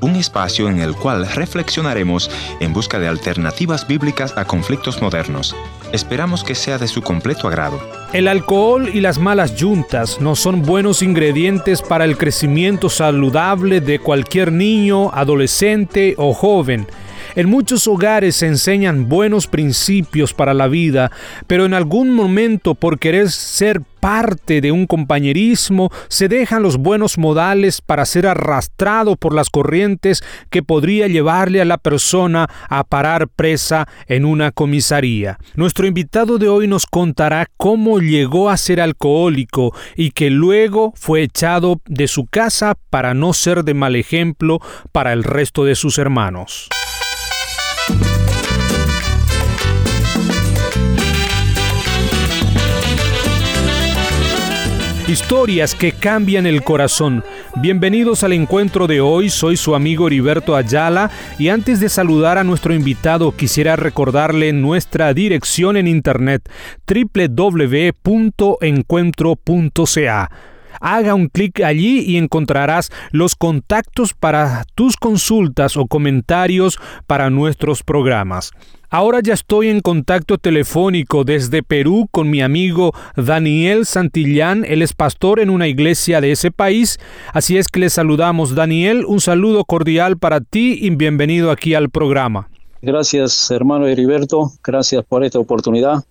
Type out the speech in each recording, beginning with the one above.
Un espacio en el cual reflexionaremos en busca de alternativas bíblicas a conflictos modernos. Esperamos que sea de su completo agrado. El alcohol y las malas yuntas no son buenos ingredientes para el crecimiento saludable de cualquier niño, adolescente o joven. En muchos hogares se enseñan buenos principios para la vida, pero en algún momento por querer ser parte de un compañerismo se dejan los buenos modales para ser arrastrado por las corrientes que podría llevarle a la persona a parar presa en una comisaría. Nuestro invitado de hoy nos contará cómo llegó a ser alcohólico y que luego fue echado de su casa para no ser de mal ejemplo para el resto de sus hermanos. Historias que cambian el corazón. Bienvenidos al encuentro de hoy, soy su amigo Heriberto Ayala y antes de saludar a nuestro invitado quisiera recordarle nuestra dirección en internet www.encuentro.ca haga un clic allí y encontrarás los contactos para tus consultas o comentarios para nuestros programas. Ahora ya estoy en contacto telefónico desde Perú con mi amigo Daniel Santillán. Él es pastor en una iglesia de ese país. Así es que le saludamos. Daniel, un saludo cordial para ti y bienvenido aquí al programa. Gracias, hermano Heriberto. Gracias por esta oportunidad.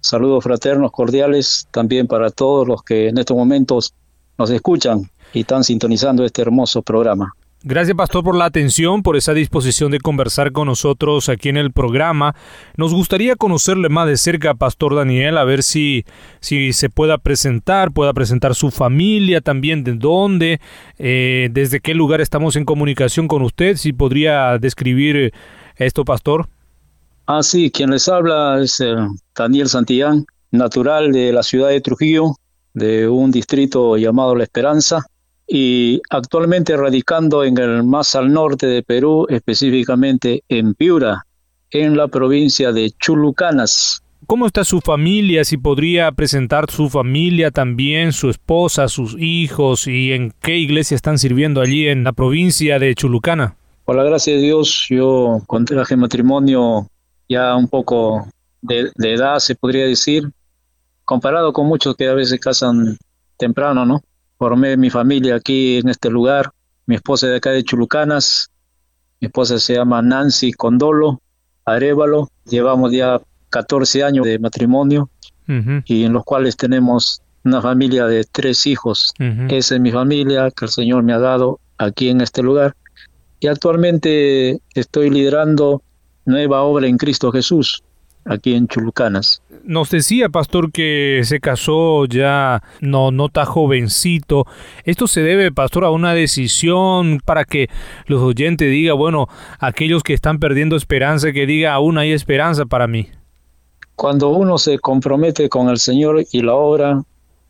Saludos fraternos cordiales también para todos los que en estos momentos nos escuchan y están sintonizando este hermoso programa. Gracias, Pastor, por la atención, por esa disposición de conversar con nosotros aquí en el programa. Nos gustaría conocerle más de cerca, Pastor Daniel, a ver si, si se pueda presentar, pueda presentar su familia también, de dónde, eh, desde qué lugar estamos en comunicación con usted, si podría describir esto, Pastor. Ah, sí, quien les habla es eh, Daniel Santillán, natural de la ciudad de Trujillo, de un distrito llamado La Esperanza y actualmente radicando en el más al norte de Perú, específicamente en Piura, en la provincia de Chulucanas. ¿Cómo está su familia? Si podría presentar su familia también, su esposa, sus hijos y en qué iglesia están sirviendo allí en la provincia de Chulucana. Por la gracia de Dios, yo contraje matrimonio ya un poco de edad, se podría decir, comparado con muchos que a veces casan temprano, ¿no? Formé mi familia aquí en este lugar. Mi esposa de acá de Chulucanas. Mi esposa se llama Nancy Condolo Arevalo. Llevamos ya 14 años de matrimonio y en los cuales tenemos una familia de tres hijos. Esa es mi familia que el Señor me ha dado aquí en este lugar. Y actualmente estoy liderando nueva obra en Cristo Jesús aquí en Chulucanas. Nos decía, pastor, que se casó ya no, no está jovencito. ¿Esto se debe, pastor, a una decisión para que los oyentes digan, bueno, aquellos que están perdiendo esperanza, que diga, aún hay esperanza para mí? Cuando uno se compromete con el Señor y la obra,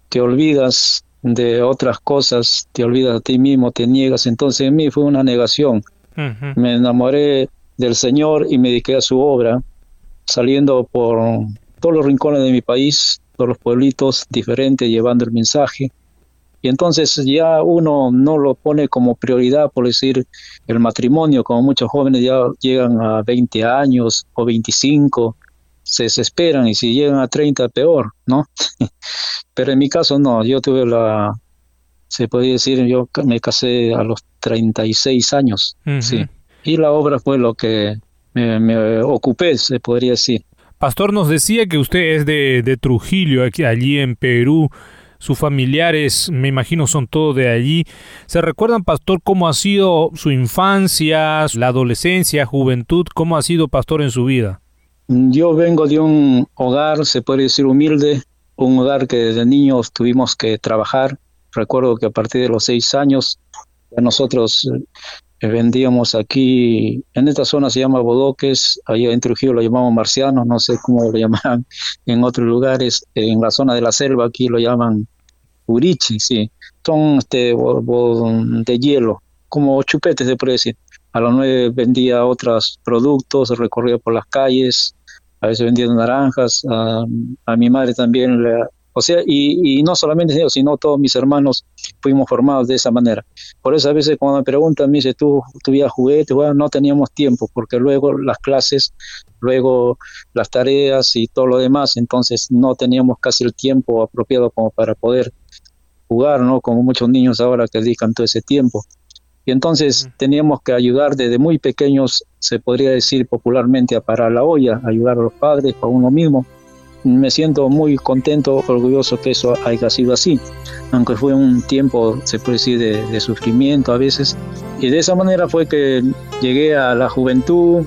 te olvidas de otras cosas, te olvidas a ti mismo, te niegas. Entonces en mí fue una negación. Me enamoré del Señor y me dediqué a su obra saliendo por todos los rincones de mi país, todos los pueblitos diferentes, llevando el mensaje. Y entonces ya uno no lo pone como prioridad, por decir, el matrimonio, como muchos jóvenes ya llegan a 20 años o 25, se desesperan y si llegan a 30 peor, ¿no? Pero en mi caso no, yo tuve la, se podría decir, yo me casé a los 36 años, sí. Y la obra fue lo que me, ocupé, se podría decir. Pastor, nos decía que usted es de, Trujillo, aquí, allí en Perú. Sus familiares, me imagino, son todos de allí. ¿Se recuerdan, Pastor, cómo ha sido su infancia, la adolescencia, juventud? ¿Cómo ha sido, Pastor, en su vida? Yo vengo de un hogar, se puede decir, humilde, un hogar que desde niños tuvimos que trabajar. Recuerdo que a partir de los seis años nosotros vendíamos aquí, en esta zona se llama Bodoques, allá en Trujillo lo llamamos marcianos, no sé cómo lo llaman en otros lugares, en la zona de la selva aquí lo llaman urichi, sí, son este, de hielo, como chupetes puede decir. A las nueve vendía otros productos, recorría por las calles, a veces vendía naranjas, a, mi madre también le, O sea, y, no solamente yo, sino todos mis hermanos fuimos formados de esa manera. Por eso a veces cuando me preguntan, me dice, ¿tú tuvías juguetes? Bueno, no teníamos tiempo, porque luego las clases, luego las tareas y todo lo demás, entonces no teníamos casi el tiempo apropiado como para poder jugar, ¿no? Como muchos niños ahora que dedican todo ese tiempo. Y entonces teníamos que ayudar desde muy pequeños, se podría decir popularmente, a parar la olla, ayudar a los padres, a uno mismo. Me siento muy contento, orgulloso que eso haya sido así, aunque fue un tiempo, se puede decir, de, sufrimiento a veces. Y de esa manera fue que llegué a la juventud.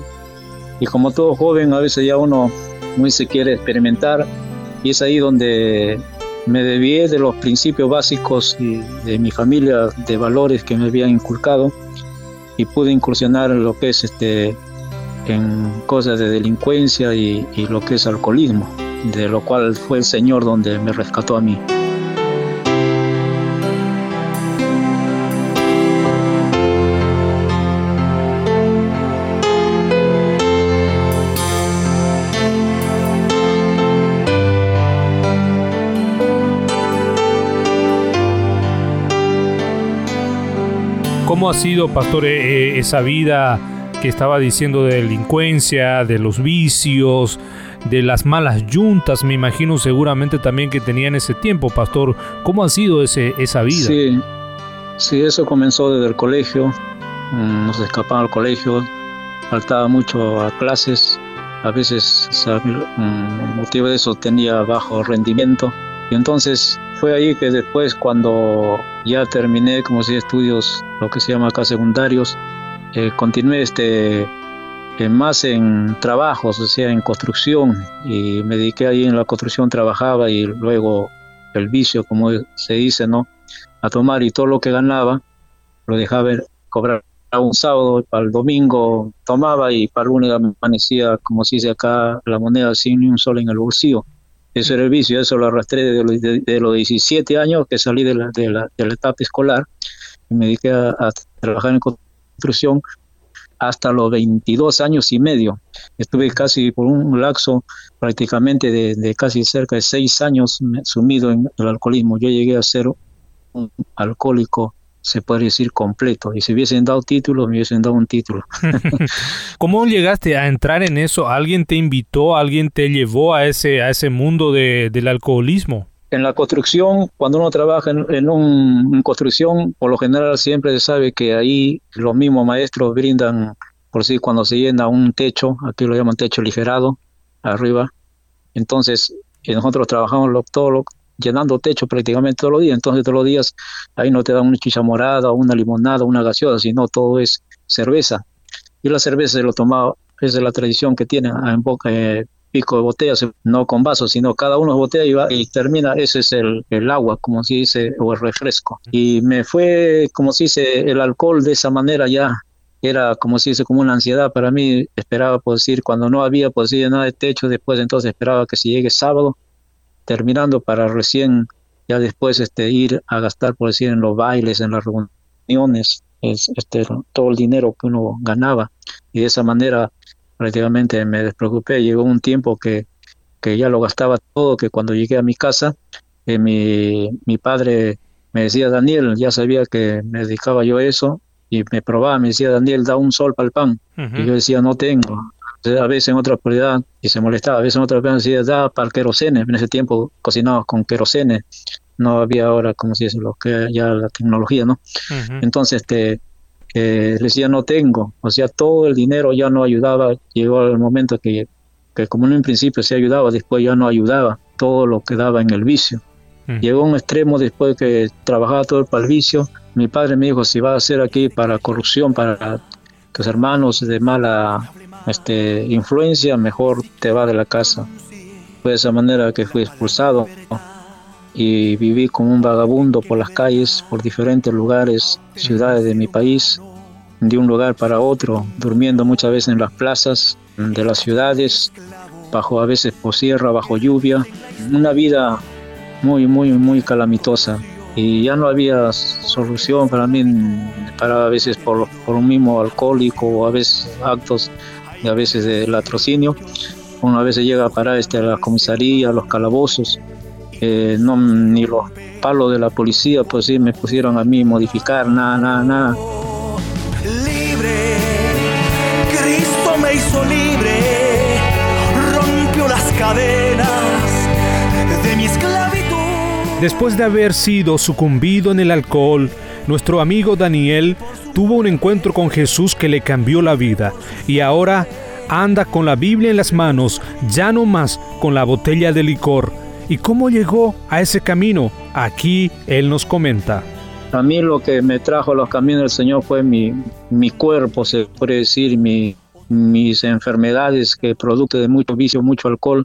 Y como todo joven, a veces ya uno muy se quiere experimentar. Y es ahí donde me debí de los principios básicos de mi familia, de valores que me habían inculcado. Y pude incursionar en lo que es este en cosas de delincuencia y lo que es alcoholismo, de lo cual fue el Señor donde me rescató a mí. ¿Cómo ha sido, pastor, eh, eh, esa vida que estaba diciendo de delincuencia, de los vicios, de las malas yuntas? Me imagino seguramente también que tenían ese tiempo, pastor. ¿Cómo ha sido ese, esa vida? Sí, sí, eso comenzó desde el colegio. Mm, nos escapaba al colegio, faltaba mucho a clases. A veces, el motivo de eso tenía bajo rendimiento. Y entonces fue ahí que después cuando ya terminé como si estudios, lo que se llama acá secundarios, eh, continué este, más en trabajos, o sea, en construcción, y me dediqué ahí en la construcción, trabajaba y luego el vicio, como se dice, ¿no? A tomar y todo lo que ganaba lo dejaba cobrar un sábado, para el domingo tomaba y para el lunes amanecía, como se dice acá, la moneda sin ni un sol en el bolsillo. Eso era el vicio, eso lo arrastré de, los 17 años que salí de la, de la, etapa escolar y me dediqué a, trabajar en construcción hasta los 22 años y medio. Estuve casi por un lapso prácticamente de, casi cerca de 6 años sumido en el alcoholismo. Yo llegué a ser un alcohólico se puede decir completo. Y si hubiesen dado título, me hubiesen dado un título. ¿Cómo llegaste a entrar en eso? ¿Alguien te invitó, alguien te llevó a ese, a ese mundo de, del alcoholismo? En la construcción, cuando uno trabaja en, un, construcción, por lo general siempre se sabe que ahí los mismos maestros brindan, por si cuando se llena un techo, aquí lo llaman techo ligerado, arriba. Entonces, nosotros trabajamos lo, todo llenando techo prácticamente todos los días. Entonces todos los días ahí no te dan una chicha morada, una limonada, una gaseosa, sino todo es cerveza. Y la cerveza se lo tomaba, esa es la tradición que tienen en boca, eh, pico de botellas, no con vasos, sino cada uno botella y, va, y termina, ese es el, el, agua, como se dice, o el refresco. Y me fue, como se dice, el alcohol de esa manera ya era como se dice como una ansiedad para mí. Esperaba por decir cuando no había por decir nada de techo. Después entonces esperaba que si llegue sábado terminando para recién ya después este ir a gastar por decir en los bailes en las reuniones este todo el dinero que uno ganaba. Y de esa manera prácticamente me despreocupé. Llegó un tiempo que, que ya lo gastaba todo que cuando llegué a mi casa eh, mi, mi padre me decía Daniel ya sabía que me dedicaba yo a eso y me probaba me decía Daniel da un sol para el pan y yo decía no tengo a veces en otra prioridad y se molestaba, a veces en otra prioridad decía, da para el querosene, en ese tiempo cocinábamos con querosene, no había ahora, como se dice, lo que ya la tecnología, ¿no? Entonces, este, eh, decía, no tengo, o sea, todo el dinero ya no ayudaba, llegó el momento que, que como en un principio se ayudaba, después ya no ayudaba, todo lo que daba en el vicio. Llegó a un extremo después que trabajaba todo el para el vicio, mi padre me dijo, si va a hacer aquí para corrupción, para tus hermanos de mala este, influencia, mejor te va de la casa. Fue de esa manera que fui expulsado y viví como un vagabundo por las calles, por diferentes lugares, ciudades de mi país, de un lugar para otro, durmiendo muchas veces en las plazas de las ciudades, bajo a veces por sierra, bajo lluvia, una vida muy, muy, muy calamitosa. Y ya no había solución para mí, para a veces por, por un mismo alcohólico o a veces actos y a veces del latrocinio. Uno a veces llega a parar este, a la comisaría, a los calabozos, eh, no ni los palos de la policía pues sí me pusieron a mí modificar nada nada nada libre. Cristo me hizo libre. Rompió las cadenas de mi esclavitud. Después de haber sido sucumbido en el alcohol nuestro amigo Daniel tuvo un encuentro con Jesús que le cambió la vida. Y ahora anda con la Biblia en las manos, ya no más con la botella de licor. ¿Y cómo llegó a ese camino? Aquí él nos comenta. A mí lo que me trajo a los caminos del Señor fue mi, mi cuerpo, se puede decir, mi, mis enfermedades que producto de mucho vicio, mucho alcohol,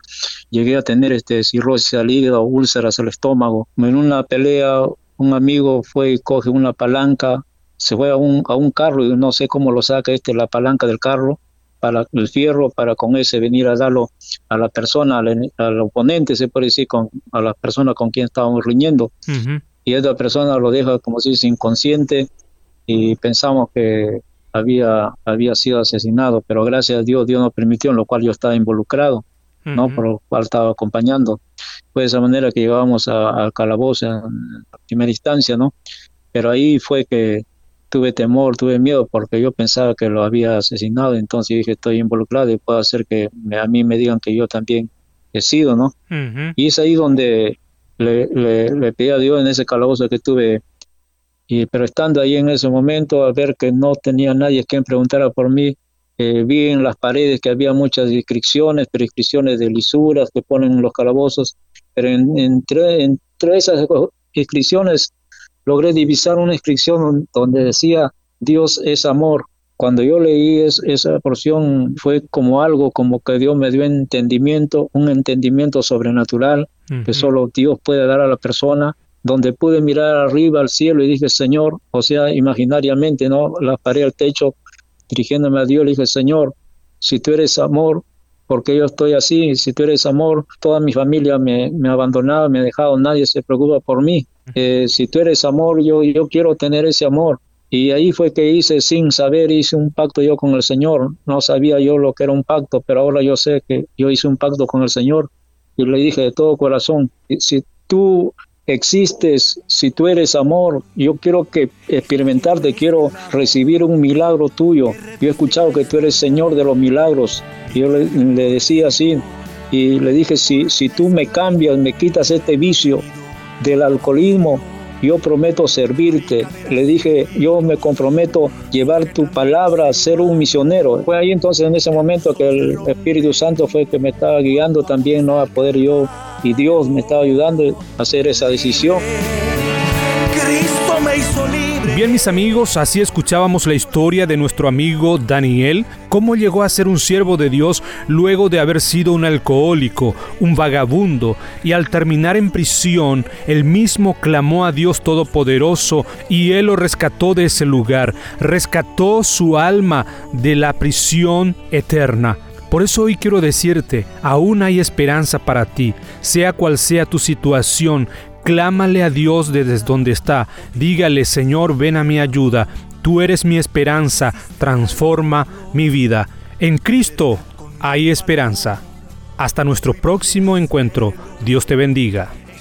llegué a tener este cirrosis al hígado, úlceras al estómago. En una pelea un amigo fue y coge una palanca, se fue a un, a un carro y no sé cómo lo saca este, la palanca del carro, para el fierro, para con ese venir a darlo a la persona, al, oponente, se puede decir, con, a la persona con quien estábamos riñendo. Y esta persona lo deja como si es inconsciente y pensamos que había, había sido asesinado, pero gracias a Dios, Dios nos permitió, en lo cual yo estaba involucrado, ¿no? Por lo cual estaba acompañando. Fue de esa manera que llegábamos al calabozo en primera instancia, ¿no? Pero ahí fue que tuve temor, tuve miedo porque yo pensaba que lo había asesinado, entonces dije, estoy involucrado y puede hacer que a mí me digan que yo también he sido, ¿no? Y es ahí donde le, le, pedí a Dios en ese calabozo que tuve, y, pero estando ahí en ese momento, a ver que no tenía nadie quien preguntara por mí, eh, vi en las paredes que había muchas inscripciones, prescripciones de lisuras que ponen en los calabozos, pero entre, entre esas inscripciones logré divisar una inscripción donde decía Dios es amor. Cuando yo leí esa porción fue como algo, como que Dios me dio entendimiento, un entendimiento sobrenatural que solo Dios puede dar a la persona, donde pude mirar arriba al cielo y dije, Señor, o sea, imaginariamente, ¿no? La paré al techo, dirigiéndome a Dios, le dije, Señor, si tú eres amor, porque yo estoy así, si tú eres amor, toda mi familia me, me ha abandonado, me ha dejado, nadie se preocupa por mí. Eh, si tú eres amor, yo, yo quiero tener ese amor. Y ahí fue que hice, sin saber, hice un pacto yo con el Señor. No sabía yo lo que era un pacto, pero ahora yo sé que yo hice un pacto con el Señor. Y le dije de todo corazón, si tú existes, si tú eres amor, yo quiero que experimentarte, quiero recibir un milagro tuyo. Yo he escuchado que tú eres Señor de los milagros. Y yo le, le decía así, y le dije, si, si tú me cambias, me quitas este vicio, del alcoholismo, yo prometo servirte. Le dije, yo me comprometo llevar tu palabra a ser un misionero. Fue ahí entonces en ese momento que el Espíritu Santo fue el que me estaba guiando también, ¿no? A poder yo, y Dios me estaba ayudando a hacer esa decisión. Cristo me hizo Bien mis amigos, así escuchábamos la historia de nuestro amigo Daniel, cómo llegó a ser un siervo de Dios luego de haber sido un alcohólico, un vagabundo, y al terminar en prisión, él mismo clamó a Dios Todopoderoso y él lo rescató de ese lugar, rescató su alma de la prisión eterna. Por eso hoy quiero decirte, aún hay esperanza para ti, sea cual sea tu situación, Clámale a Dios desde donde está. Dígale, Señor, ven a mi ayuda. Tú eres mi esperanza. Transforma mi vida. En Cristo hay esperanza. Hasta nuestro próximo encuentro. Dios te bendiga.